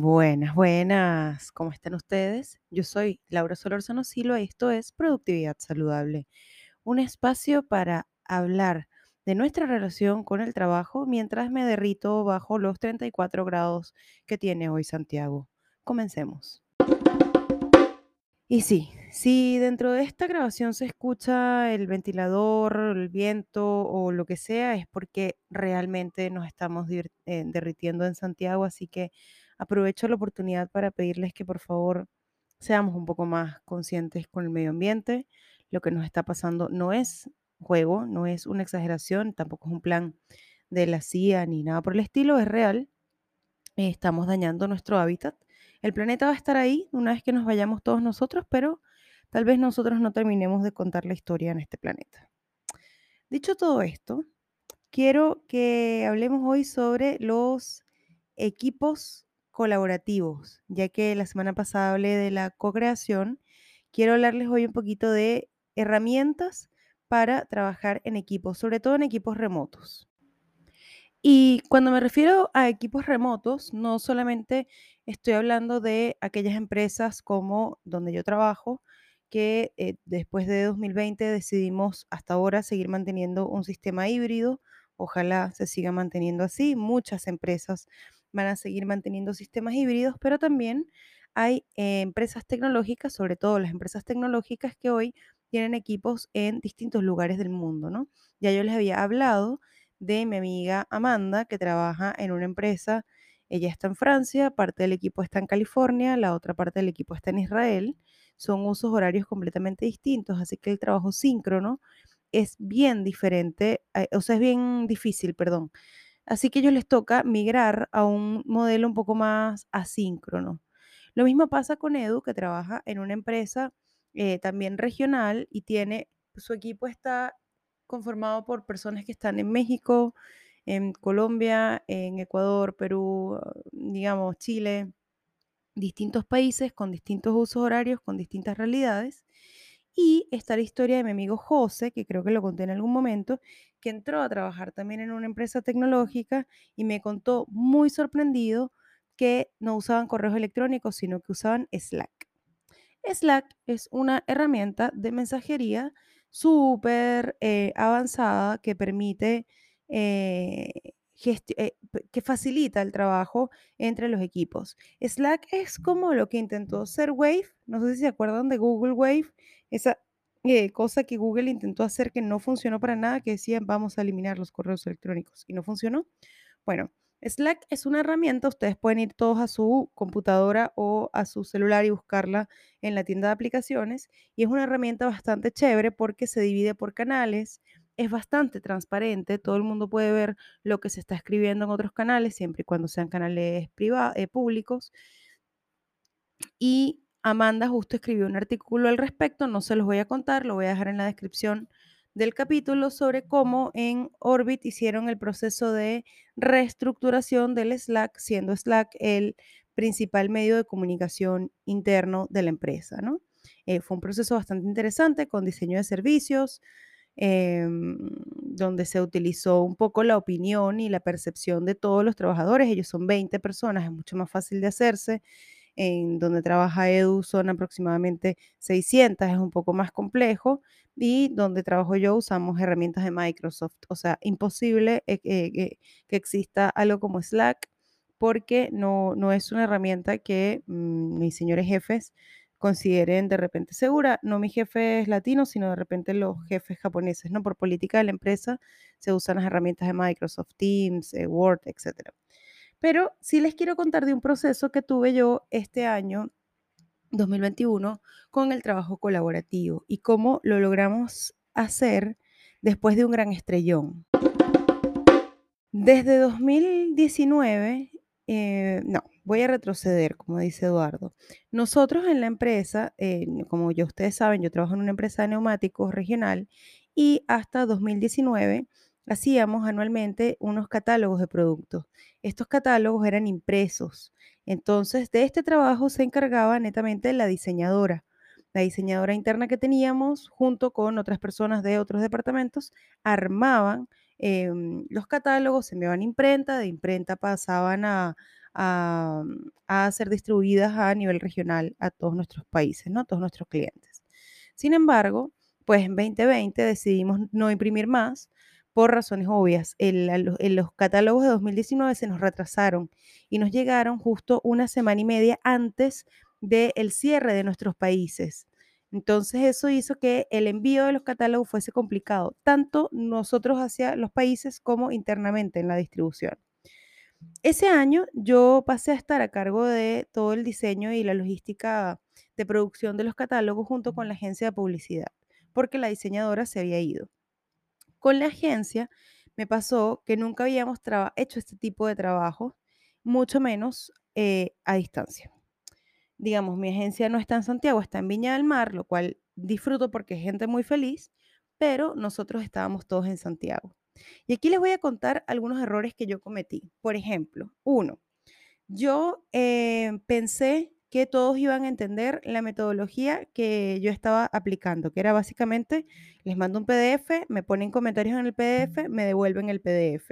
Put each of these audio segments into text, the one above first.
Buenas, buenas. ¿Cómo están ustedes? Yo soy Laura Solorzano Silva y esto es Productividad Saludable, un espacio para hablar de nuestra relación con el trabajo mientras me derrito bajo los 34 grados que tiene hoy Santiago. Comencemos. Y sí, si dentro de esta grabación se escucha el ventilador, el viento o lo que sea, es porque realmente nos estamos eh, derritiendo en Santiago, así que aprovecho la oportunidad para pedirles que por favor seamos un poco más conscientes con el medio ambiente. Lo que nos está pasando no es juego, no es una exageración, tampoco es un plan de la CIA ni nada por el estilo, es real estamos dañando nuestro hábitat. El planeta va a estar ahí una vez que nos vayamos todos nosotros, pero tal vez nosotros no terminemos de contar la historia en este planeta. Dicho todo esto, quiero que hablemos hoy sobre los equipos colaborativos, ya que la semana pasada hablé de la co-creación. Quiero hablarles hoy un poquito de herramientas para trabajar en equipos, sobre todo en equipos remotos. Y cuando me refiero a equipos remotos, no solamente estoy hablando de aquellas empresas como donde yo trabajo, que eh, después de 2020 decidimos hasta ahora seguir manteniendo un sistema híbrido. Ojalá se siga manteniendo así. Muchas empresas van a seguir manteniendo sistemas híbridos, pero también hay eh, empresas tecnológicas, sobre todo las empresas tecnológicas que hoy tienen equipos en distintos lugares del mundo, ¿no? Ya yo les había hablado de mi amiga Amanda, que trabaja en una empresa. Ella está en Francia, parte del equipo está en California, la otra parte del equipo está en Israel. Son usos horarios completamente distintos, así que el trabajo síncrono es bien diferente, eh, o sea, es bien difícil, perdón. Así que a ellos les toca migrar a un modelo un poco más asíncrono. Lo mismo pasa con Edu, que trabaja en una empresa eh, también regional y tiene, su equipo está conformado por personas que están en México, en Colombia, en Ecuador, Perú, digamos, Chile, distintos países con distintos usos horarios, con distintas realidades. Y está la historia de mi amigo José, que creo que lo conté en algún momento, que entró a trabajar también en una empresa tecnológica y me contó muy sorprendido que no usaban correos electrónicos, sino que usaban Slack. Slack es una herramienta de mensajería súper eh, avanzada que permite, eh, eh, que facilita el trabajo entre los equipos. Slack es como lo que intentó ser Wave, no sé si se acuerdan de Google Wave, esa eh, cosa que Google intentó hacer que no funcionó para nada, que decían vamos a eliminar los correos electrónicos y no funcionó. Bueno, Slack es una herramienta, ustedes pueden ir todos a su computadora o a su celular y buscarla en la tienda de aplicaciones y es una herramienta bastante chévere porque se divide por canales, es bastante transparente, todo el mundo puede ver lo que se está escribiendo en otros canales, siempre y cuando sean canales privados, públicos. Y Amanda justo escribió un artículo al respecto, no se los voy a contar, lo voy a dejar en la descripción del capítulo sobre cómo en Orbit hicieron el proceso de reestructuración del Slack, siendo Slack el principal medio de comunicación interno de la empresa, ¿no? Eh, fue un proceso bastante interesante con diseño de servicios, em, donde se utilizó un poco la opinión y la percepción de todos los trabajadores. Ellos son 20 personas, es mucho más fácil de hacerse en donde trabaja Edu son aproximadamente 600, es un poco más complejo, y donde trabajo yo usamos herramientas de Microsoft. O sea, imposible eh, eh, que, exista algo como Slack porque no, no es una herramienta que mm, mis señores jefes consideren de repente segura. No mi jefe es latino, sino de repente los jefes japoneses, ¿no? Por política de la empresa se usan las herramientas de Microsoft Teams, eh, Word, etcétera. Pero sí les quiero contar de un proceso que tuve yo este año, 2021, con el trabajo colaborativo y cómo lo logramos hacer después de un gran estrellón. Desde 2019, eh, no, voy a retroceder, como dice Eduardo. Nosotros en la empresa, eh, como ya ustedes saben, yo trabajo en una empresa de neumáticos regional y hasta 2019 hacíamos anualmente unos catálogos de productos. Estos catálogos eran impresos. Entonces, de este trabajo se encargaba netamente la diseñadora. La diseñadora interna que teníamos, junto con otras personas de otros departamentos, armaban em, los catálogos, se enviaban a imprenta, de imprenta pasaban a, a, a ser distribuidas a nivel regional a todos nuestros países, ¿no? A todos nuestros clientes. Sin embargo, pues en 2020 decidimos no imprimir más por razones obvias. En los catálogos de 2019 se nos retrasaron y nos llegaron justo una semana y media antes del cierre de nuestros países. Entonces eso hizo que el envío de los catálogos fuese complicado, tanto nosotros hacia los países como internamente en la distribución. Ese año yo pasé a estar a cargo de todo el diseño y la logística de producción de los catálogos junto con la agencia de publicidad, porque la diseñadora se había ido. Con la agencia me pasó que nunca habíamos hecho este tipo de trabajo, mucho menos eh, a distancia. Digamos, mi agencia no está en Santiago, está en Viña del Mar, lo cual disfruto porque es gente muy feliz, pero nosotros estábamos todos en Santiago. Y aquí les voy a contar algunos errores que yo cometí. Por ejemplo, uno, yo eh, pensé que todos iban a entender la metodología que yo estaba aplicando, que era básicamente, les mando un PDF, me ponen comentarios en el PDF, me devuelven el PDF.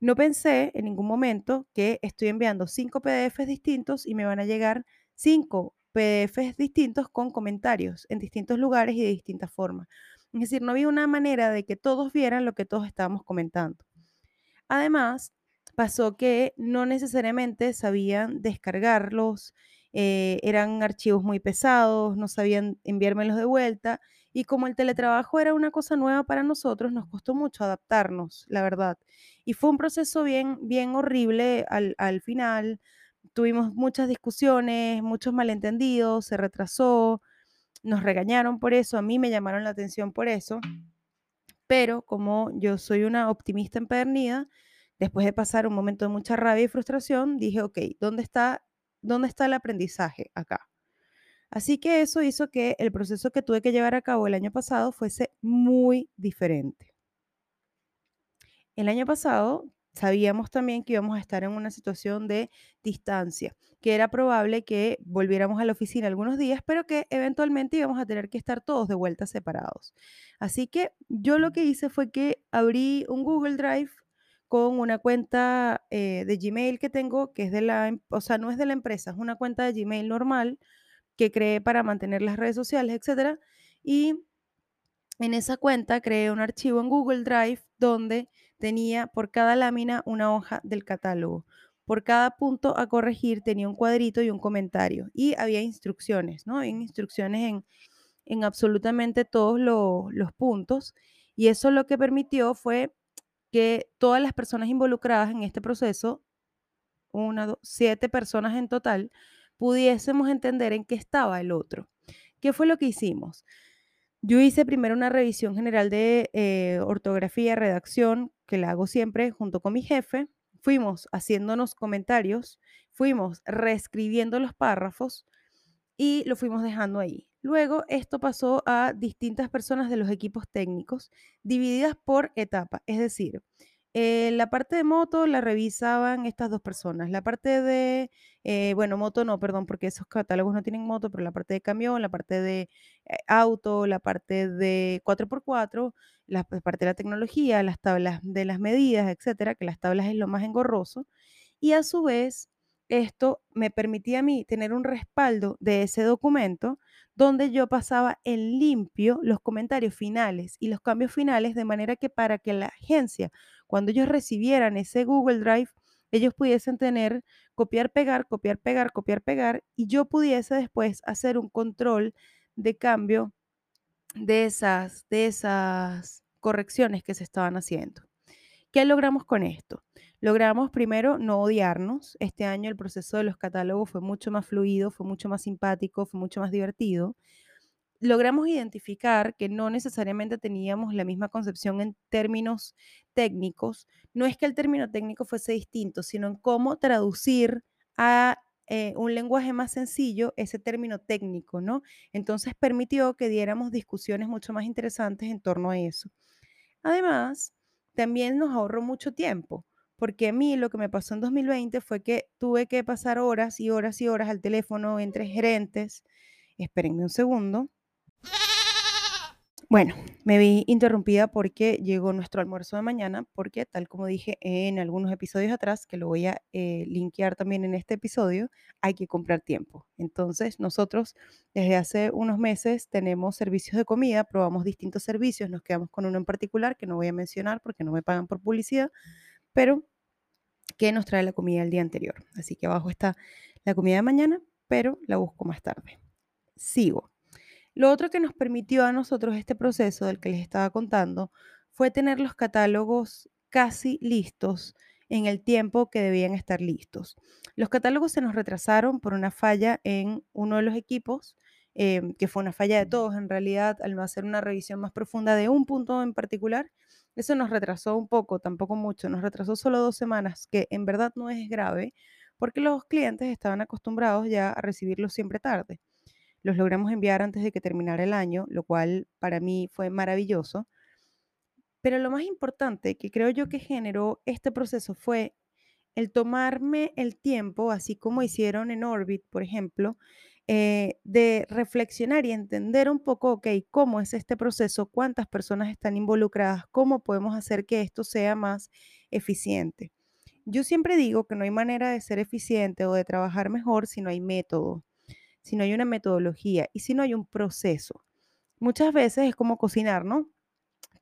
No pensé en ningún momento que estoy enviando cinco PDFs distintos y me van a llegar cinco PDFs distintos con comentarios en distintos lugares y de distintas formas. Es decir, no había una manera de que todos vieran lo que todos estábamos comentando. Además, pasó que no necesariamente sabían descargarlos, eh, eran archivos muy pesados, no sabían enviármelos de vuelta y como el teletrabajo era una cosa nueva para nosotros, nos costó mucho adaptarnos, la verdad. Y fue un proceso bien, bien horrible al, al final. Tuvimos muchas discusiones, muchos malentendidos, se retrasó, nos regañaron por eso, a mí me llamaron la atención por eso, pero como yo soy una optimista empedernida, después de pasar un momento de mucha rabia y frustración, dije, ok, ¿dónde está ¿Dónde está el aprendizaje acá? Así que eso hizo que el proceso que tuve que llevar a cabo el año pasado fuese muy diferente. El año pasado sabíamos también que íbamos a estar en una situación de distancia, que era probable que volviéramos a la oficina algunos días, pero que eventualmente íbamos a tener que estar todos de vuelta separados. Así que yo lo que hice fue que abrí un Google Drive con una cuenta eh, de Gmail que tengo, que es de la, em, o sea, no es de la empresa, es una cuenta de Gmail normal que creé para mantener las redes sociales, etc. Y en esa cuenta creé un archivo en Google Drive donde tenía por cada lámina una hoja del catálogo. Por cada punto a corregir tenía un cuadrito y un comentario. Y había instrucciones, ¿no? Había instrucciones en, en absolutamente todos los puntos. Y eso lo que permitió fue que todas las personas involucradas en este proceso, una, dos, siete personas en total, pudiésemos entender en qué estaba el otro. ¿Qué fue lo que hicimos? Yo hice primero una revisión general de eh, ortografía, redacción, que la hago siempre junto con mi jefe. Fuimos haciéndonos comentarios, fuimos reescribiendo los párrafos y lo fuimos dejando ahí. Luego esto pasó a distintas personas de los equipos técnicos, divididas por etapa, es decir, eh, la parte de moto la revisaban estas dos personas. La parte de, eh, bueno, moto no, perdón, porque esos catálogos no tienen moto, pero la parte de camión, la parte de eh, auto, la parte de 4x4, la parte de la tecnología, las tablas de las medidas, etcétera, que las tablas es lo más engorroso. Y a su vez, esto me permitía a mí tener un respaldo de ese documento donde yo pasaba en limpio los comentarios finales y los cambios finales de manera que para que la agencia, cuando ellos recibieran ese Google Drive, ellos pudiesen tener copiar, pegar, copiar, pegar, copiar, pegar y yo pudiese después hacer un control de cambio de esas, de esas correcciones que se estaban haciendo. ¿Qué logramos con esto? Logramos primero no odiarnos. Este año el proceso de los catálogos fue mucho más fluido, fue mucho más simpático, fue mucho más divertido. Logramos identificar que no necesariamente teníamos la misma concepción en términos técnicos. No es que el término técnico fuese distinto, sino en cómo traducir a eh, un lenguaje más sencillo ese término técnico, ¿no? Entonces permitió que diéramos discusiones mucho más interesantes en torno a eso. Además, también nos ahorró mucho tiempo, porque a mí lo que me pasó en 2020 fue que tuve que pasar horas y horas y horas al teléfono entre gerentes. Espérenme un segundo. Bueno, me vi interrumpida porque llegó nuestro almuerzo de mañana, porque tal como dije en algunos episodios atrás, que lo voy a eh, linkear también en este episodio, hay que comprar tiempo. Entonces, nosotros desde hace unos meses tenemos servicios de comida, probamos distintos servicios, nos quedamos con uno en particular que no voy a mencionar porque no me pagan por publicidad, pero que nos trae la comida el día anterior. Así que abajo está la comida de mañana, pero la busco más tarde. Sigo. Lo otro que nos permitió a nosotros este proceso del que les estaba contando fue tener los catálogos casi listos en el tiempo que debían estar listos. Los catálogos se nos retrasaron por una falla en uno de los equipos, em, que fue una falla de todos en realidad, al no hacer una revisión más profunda de un punto en particular. Eso nos retrasó un poco, tampoco mucho, nos retrasó solo dos semanas, que en verdad no es grave, porque los clientes estaban acostumbrados ya a recibirlos siempre tarde los logramos enviar antes de que terminara el año, lo cual para mí fue maravilloso. Pero lo más importante que creo yo que generó este proceso fue el tomarme el tiempo, así como hicieron en Orbit, por ejemplo, eh, de reflexionar y entender un poco, ok, cómo es este proceso, cuántas personas están involucradas, cómo podemos hacer que esto sea más eficiente. Yo siempre digo que no hay manera de ser eficiente o de trabajar mejor si no hay método si no hay una metodología y si no hay un proceso. Muchas veces es como cocinar, ¿no?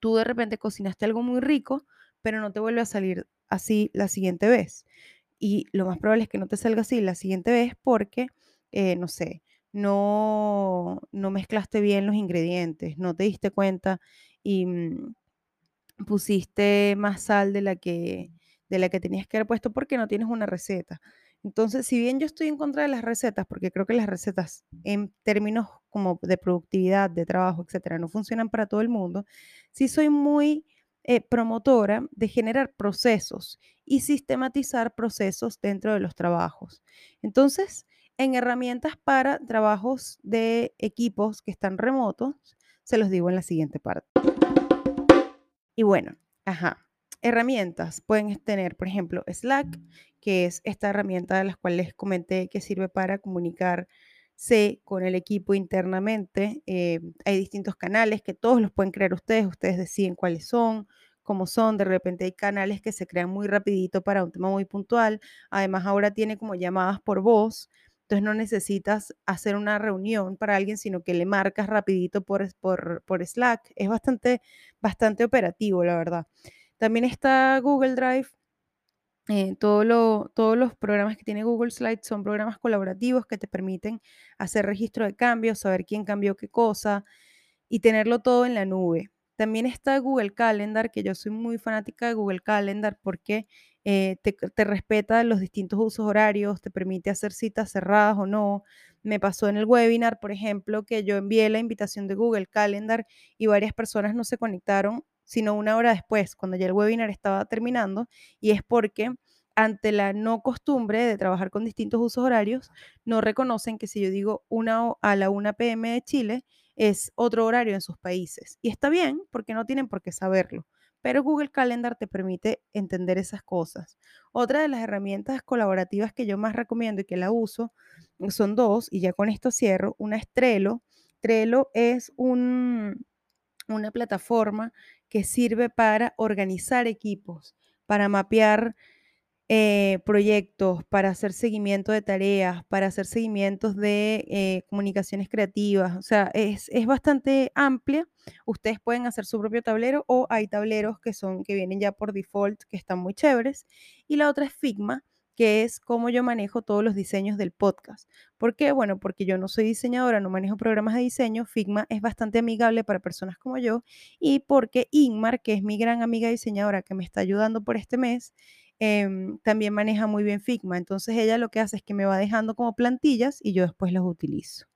Tú de repente cocinaste algo muy rico, pero no te vuelve a salir así la siguiente vez. Y lo más probable es que no te salga así la siguiente vez porque, eh, no sé, no, no mezclaste bien los ingredientes, no te diste cuenta y mm, pusiste más sal de la que, de la que tenías que haber puesto porque no tienes una receta. Entonces, si bien yo estoy en contra de las recetas, porque creo que las recetas en términos como de productividad, de trabajo, etcétera, no funcionan para todo el mundo, sí soy muy eh, promotora de generar procesos y sistematizar procesos dentro de los trabajos. Entonces, en herramientas para trabajos de equipos que están remotos, se los digo en la siguiente parte. Y bueno, ajá, herramientas pueden tener, por ejemplo, Slack, que es esta herramienta de las cuales les comenté que sirve para comunicarse con el equipo internamente. Eh, hay distintos canales que todos los pueden crear ustedes, ustedes deciden cuáles son, cómo son, de repente hay canales que se crean muy rapidito para un tema muy puntual, además ahora tiene como llamadas por voz, entonces no necesitas hacer una reunión para alguien, sino que le marcas rapidito por, por, Slack, es bastante, bastante operativo, la verdad. También está Google Drive, eh, todos los programas que tiene Google Slides son programas colaborativos que te permiten hacer registro de cambios, saber quién cambió qué cosa y tenerlo todo en la nube. También está Google Calendar, que yo soy muy fanática de Google Calendar porque eh, te, respeta los distintos usos horarios, te permite hacer citas cerradas o no. Me pasó en el webinar, por ejemplo, que yo envié la invitación de Google Calendar y varias personas no se conectaron sino una hora después, cuando ya el webinar estaba terminando, y es porque ante la no costumbre de trabajar con distintos usos horarios, no reconocen que si yo digo una a la 1 pm de Chile, es otro horario en sus países. Y está bien, porque no tienen por qué saberlo. Pero Google Calendar te permite entender esas cosas. Otra de las herramientas colaborativas que yo más recomiendo y que la uso son dos, y ya con esto cierro. Una es Trello. Trello es un, una plataforma que sirve para organizar equipos, para mapear eh, proyectos, para hacer seguimiento de tareas, para hacer seguimientos de eh, comunicaciones creativas. O sea, es, es, bastante amplia. Ustedes pueden hacer su propio tablero o hay tableros que son que vienen ya por default que están muy chéveres. Y la otra es Figma, que es cómo yo manejo todos los diseños del podcast. ¿Por qué? Bueno, porque yo no soy diseñadora, no manejo programas de diseño, Figma es bastante amigable para personas como yo y porque Ingmar, que es mi gran amiga diseñadora que me está ayudando por este mes, em, también maneja muy bien Figma. Entonces ella lo que hace es que me va dejando como plantillas y yo después las utilizo.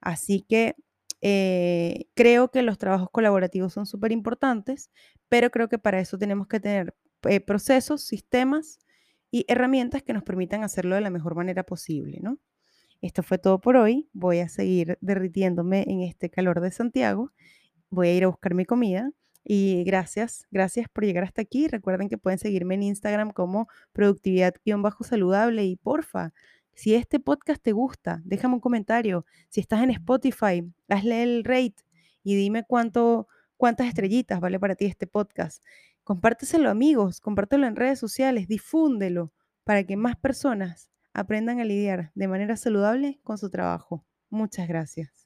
Así que eh, creo que los trabajos colaborativos son súper importantes, pero creo que para eso tenemos que tener eh, procesos, sistemas, y herramientas que nos permitan hacerlo de la mejor manera posible, ¿no? Esto fue todo por hoy. Voy a seguir derritiéndome en este calor de Santiago. Voy a ir a buscar mi comida. Y gracias, gracias por llegar hasta aquí. Recuerden que pueden seguirme en Instagram como productividad-saludable y porfa, si este podcast te gusta, déjame un comentario. Si estás en Spotify, hazle el rate y dime cuánto, cuántas estrellitas vale para ti este podcast. Compárteselo amigos, compártelo en redes sociales, difúndelo para que más personas aprendan a lidiar de manera saludable con su trabajo. Muchas gracias.